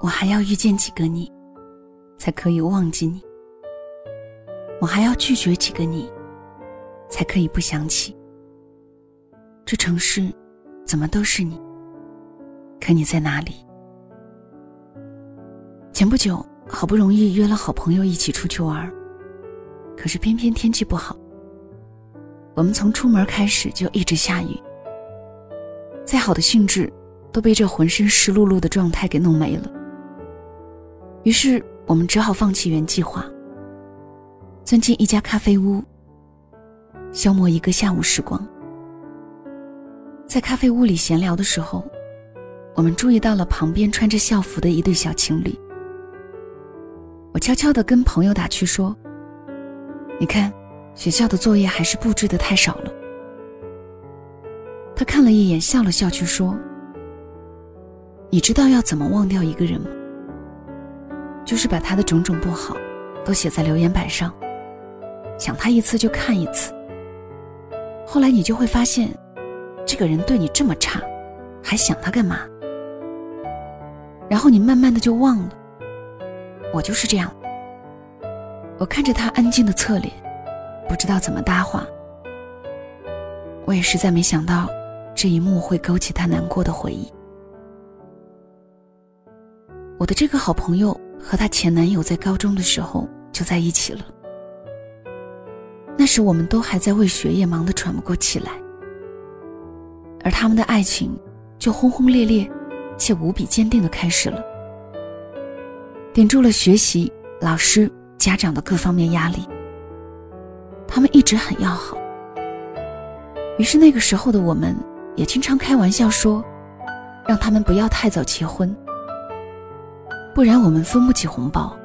我还要遇见几个你，才可以忘记你？我还要拒绝几个你，才可以不想起？这城市怎么都是你？可你在哪里？前不久，好不容易约了好朋友一起出去玩，可是偏偏天气不好。我们从出门开始就一直下雨，再好的兴致都被这浑身湿漉漉的状态给弄没了。于是我们只好放弃原计划，钻进一家咖啡屋，消磨一个下午时光。在咖啡屋里闲聊的时候，我们注意到了旁边穿着校服的一对小情侣。我悄悄地跟朋友打趣说：“你看，学校的作业还是布置的太少了。”他看了一眼，笑了笑，去说：“你知道要怎么忘掉一个人吗？”就是把他的种种不好，都写在留言板上，想他一次就看一次。后来你就会发现，这个人对你这么差，还想他干嘛？然后你慢慢的就忘了。我就是这样。我看着他安静的侧脸，不知道怎么搭话。我也实在没想到，这一幕会勾起他难过的回忆。我的这个好朋友。和她前男友在高中的时候就在一起了。那时我们都还在为学业忙得喘不过气来，而他们的爱情就轰轰烈烈且无比坚定的开始了，顶住了学习、老师、家长的各方面压力。他们一直很要好，于是那个时候的我们也经常开玩笑说，让他们不要太早结婚。不然我们分不起红包。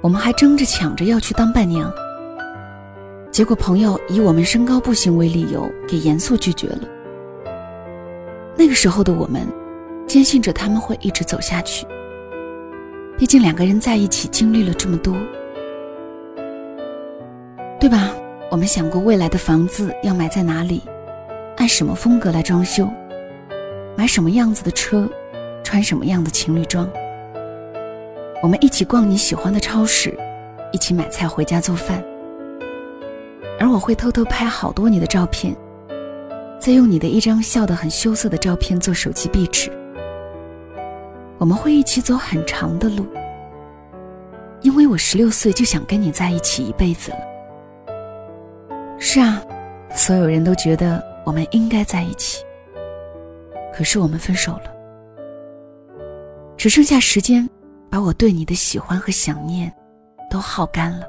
我们还争着抢着要去当伴娘，结果朋友以我们身高不行为理由，给严肃拒绝了。那个时候的我们，坚信着他们会一直走下去。毕竟两个人在一起经历了这么多，对吧？我们想过未来的房子要买在哪里，按什么风格来装修，买什么样子的车，穿什么样的情侣装。我们一起逛你喜欢的超市，一起买菜回家做饭。而我会偷偷拍好多你的照片，再用你的一张笑得很羞涩的照片做手机壁纸。我们会一起走很长的路，因为我十六岁就想跟你在一起一辈子了。是啊，所有人都觉得我们应该在一起，可是我们分手了，只剩下时间。把我对你的喜欢和想念都耗干了。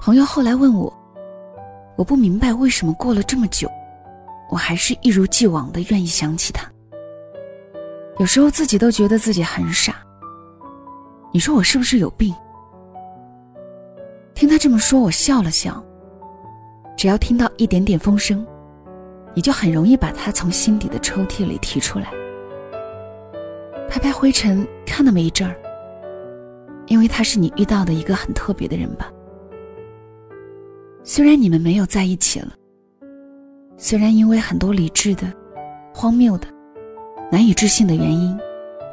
朋友后来问我，我不明白为什么过了这么久，我还是一如既往的愿意想起他。有时候自己都觉得自己很傻。你说我是不是有病？听他这么说，我笑了笑。只要听到一点点风声，你就很容易把他从心底的抽屉里提出来。拍拍灰尘，看那么一阵儿。因为他是你遇到的一个很特别的人吧。虽然你们没有在一起了，虽然因为很多理智的、荒谬的、难以置信的原因，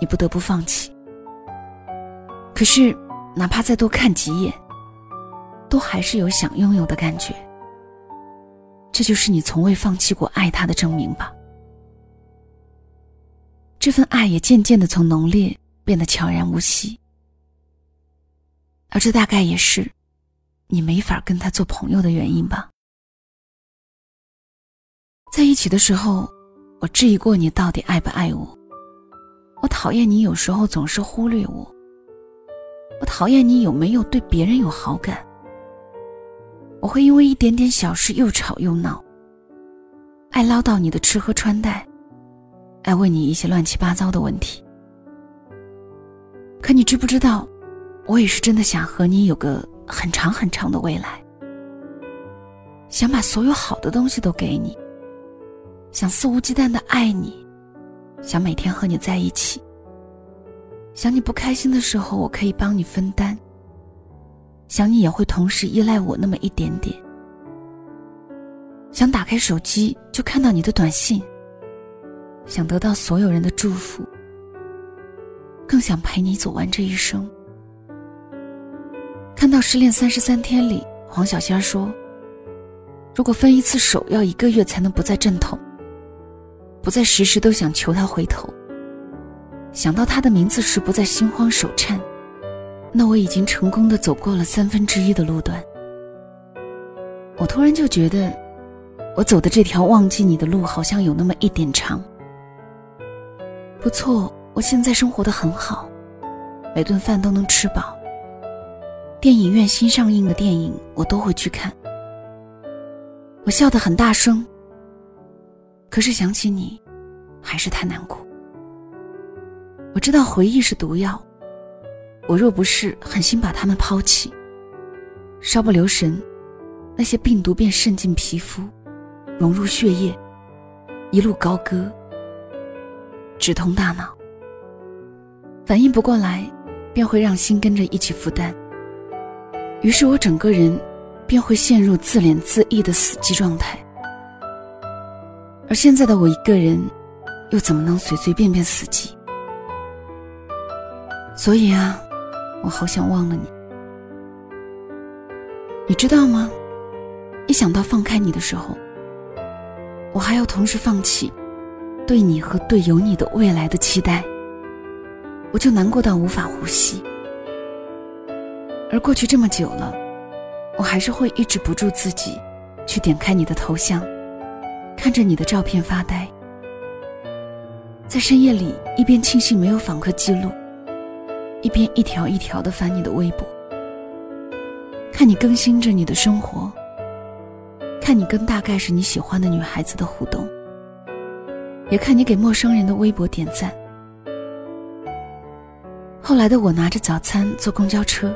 你不得不放弃。可是，哪怕再多看几眼，都还是有想拥有的感觉。这就是你从未放弃过爱他的证明吧。这份爱也渐渐的从浓烈变得悄然无息，而这大概也是你没法跟他做朋友的原因吧。在一起的时候，我质疑过你到底爱不爱我，我讨厌你有时候总是忽略我，我讨厌你有没有对别人有好感，我会因为一点点小事又吵又闹，爱唠叨你的吃喝穿戴。爱问你一些乱七八糟的问题，可你知不知道，我也是真的想和你有个很长很长的未来，想把所有好的东西都给你，想肆无忌惮的爱你，想每天和你在一起，想你不开心的时候我可以帮你分担，想你也会同时依赖我那么一点点，想打开手机就看到你的短信。想得到所有人的祝福，更想陪你走完这一生。看到《失恋三十三天》里，黄小仙说：“如果分一次手要一个月才能不再阵痛，不再时时都想求他回头，想到他的名字时不再心慌手颤，那我已经成功的走过了三分之一的路段。”我突然就觉得，我走的这条忘记你的路好像有那么一点长。不错，我现在生活的很好，每顿饭都能吃饱。电影院新上映的电影我都会去看。我笑得很大声，可是想起你，还是太难过。我知道回忆是毒药，我若不是狠心把它们抛弃，稍不留神。那些病毒便渗进皮肤，融入血液，一路高歌，直通大脑。反应不过来，便会让心跟着一起负担。于是我整个人便会陷入自怜自艾的死寂状态。而现在的我一个人，又怎么能随随便便死寂？所以啊，我好想忘了你。你知道吗？一想到放开你的时候，我还要同时放弃对你和对有你的未来的期待，我就难过到无法呼吸。而过去这么久了，我还是会抑制不住自己，去点开你的头像，看着你的照片发呆，在深夜里一边庆幸没有访客记录，一边一条一条的翻你的微博，看你更新着你的生活。看你跟大概是你喜欢的女孩子的互动，也看你给陌生人的微博点赞。后来的我拿着早餐坐公交车，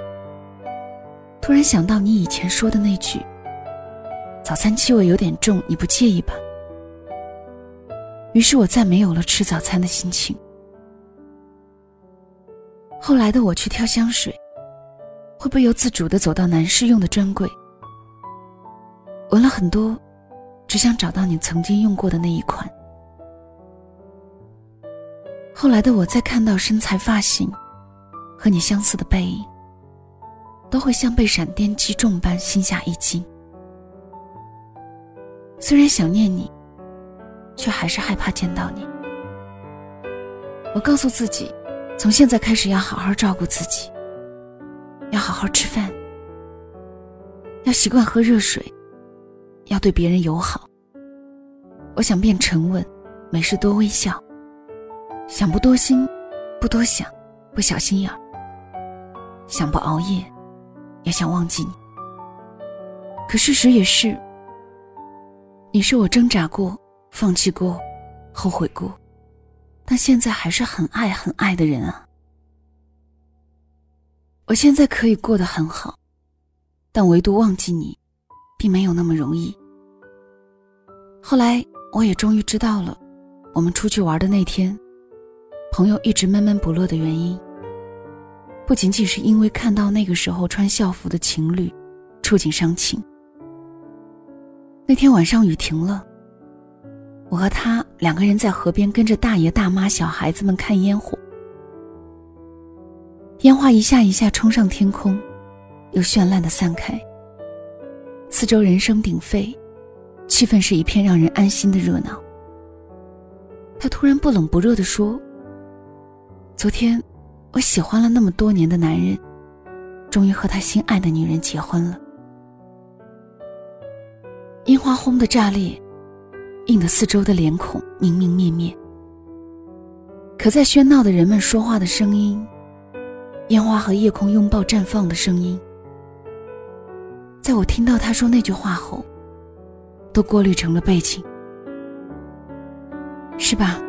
突然想到你以前说的那句：“早餐气味有点重，你不介意吧？”于是我再没有了吃早餐的心情。后来的我去挑香水，会不由自主的走到男士用的专柜。闻了很多，只想找到你曾经用过的那一款。后来的我再看到身材、发型和你相似的背影，都会像被闪电击中般心下一惊。虽然想念你，却还是害怕见到你。我告诉自己，从现在开始要好好照顾自己，要好好吃饭，要习惯喝热水。要对别人友好。我想变沉稳，没事多微笑。想不多心，不多想，不小心眼儿。想不熬夜，也想忘记你。可事实也是，你是我挣扎过、放弃过、后悔过，但现在还是很爱很爱的人啊。我现在可以过得很好，但唯独忘记你。并没有那么容易。后来我也终于知道了，我们出去玩的那天，朋友一直闷闷不乐的原因，不仅仅是因为看到那个时候穿校服的情侣，触景伤情。那天晚上雨停了，我和他两个人在河边跟着大爷大妈、小孩子们看烟火，烟花一下一下冲上天空，又绚烂的散开。四周人声鼎沸，气氛是一片让人安心的热闹。他突然不冷不热地说：“昨天，我喜欢了那么多年的男人，终于和他心爱的女人结婚了。”烟花轰的炸裂，映得四周的脸孔明明灭灭。可在喧闹的人们说话的声音，烟花和夜空拥抱绽放的声音。在我听到他说那句话后，都过滤成了背景，是吧？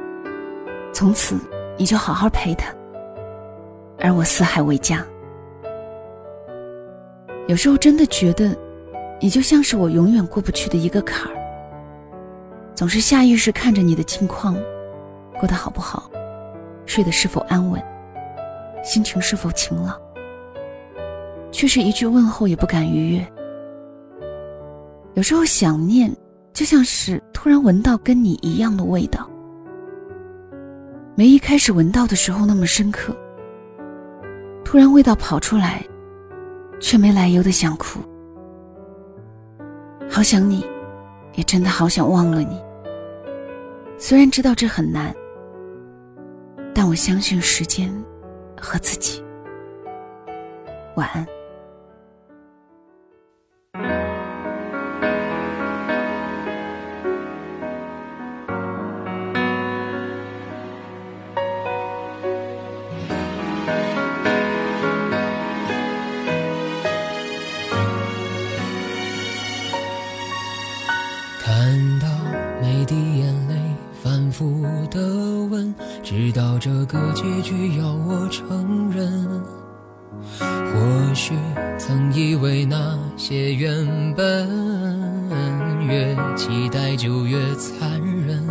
从此你就好好陪他，而我四海为家。有时候真的觉得，你就像是我永远过不去的一个坎儿，总是下意识看着你的近况，过得好不好，睡得是否安稳，心情是否晴朗，却是一句问候也不敢逾越。有时候想念，就像是突然闻到跟你一样的味道，没一开始闻到的时候那么深刻，突然味道跑出来，却没来由的想哭。好想你，也真的好想忘了你。虽然知道这很难，但我相信时间和自己。晚安。个结局要我承认。或许曾以为那些原本越期待就越残忍，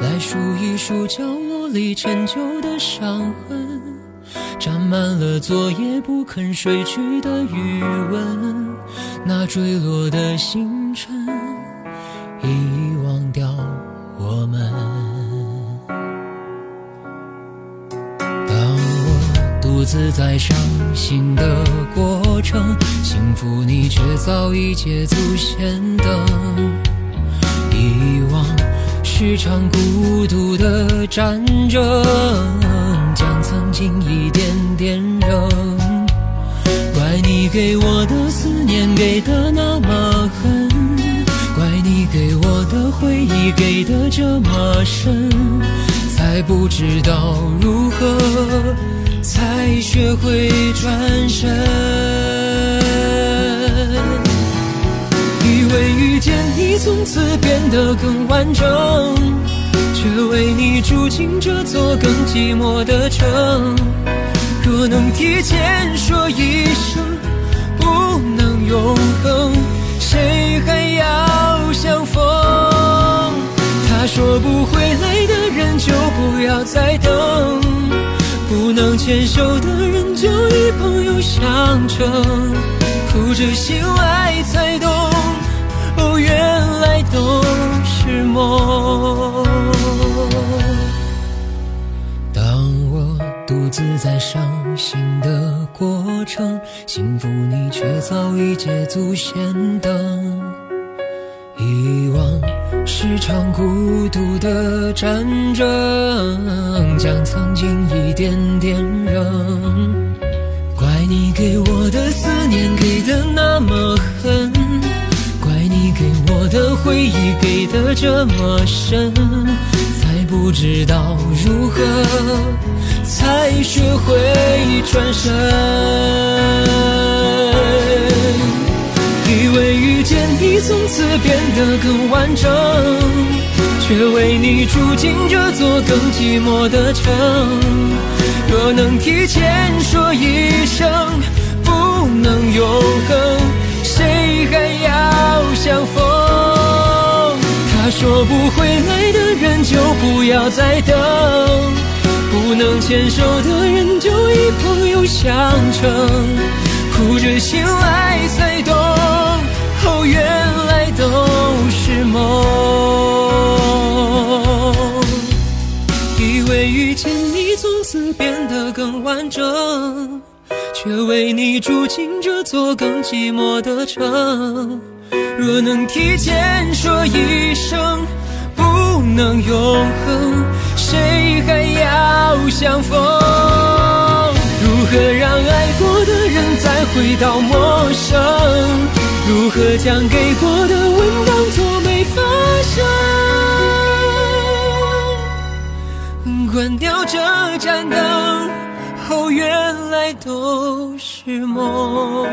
来数一数角落里陈旧的伤痕，沾满了昨夜不肯睡去的余温，那坠落的星辰。遗自在伤心的过程，幸福你却早已捷足先登。遗忘是场孤独的战争，将曾经一点点扔。怪你给我的思念给的那么狠。怪你给我的回忆给的这么深，才不知道如何才学会转身。以为遇见你从此变得更完整，却为你住进这座更寂寞的城。若能提前说一声，不能永恒，谁还要？相逢，他说不回来的人就不要再等，不能牵手的人就与朋友相称，哭着醒来才懂，哦，原来都是梦。当我独自在伤心的过程，幸福你却早已捷足先登。遗忘是场孤独的战争，将曾经一点点扔。怪你给我的思念给的那么狠，怪你给我的回忆给的这么深，才不知道如何才学会转身。为遇见你从此变得更完整，却为你住进这座更寂寞的城。若能提前说一声不能永恒，谁还要相逢？他说不回来的人就不要再等，不能牵手的人就以朋友相称，哭着醒来才懂。哦，原来都是梦。以为遇见你从此变得更完整，却为你住进这座更寂寞的城。若能提前说一声不能永恒，谁还要相逢？如何让爱过的人再回到陌生？如何将给过的吻当作没发生？关掉这盏灯，哦，原来都是梦。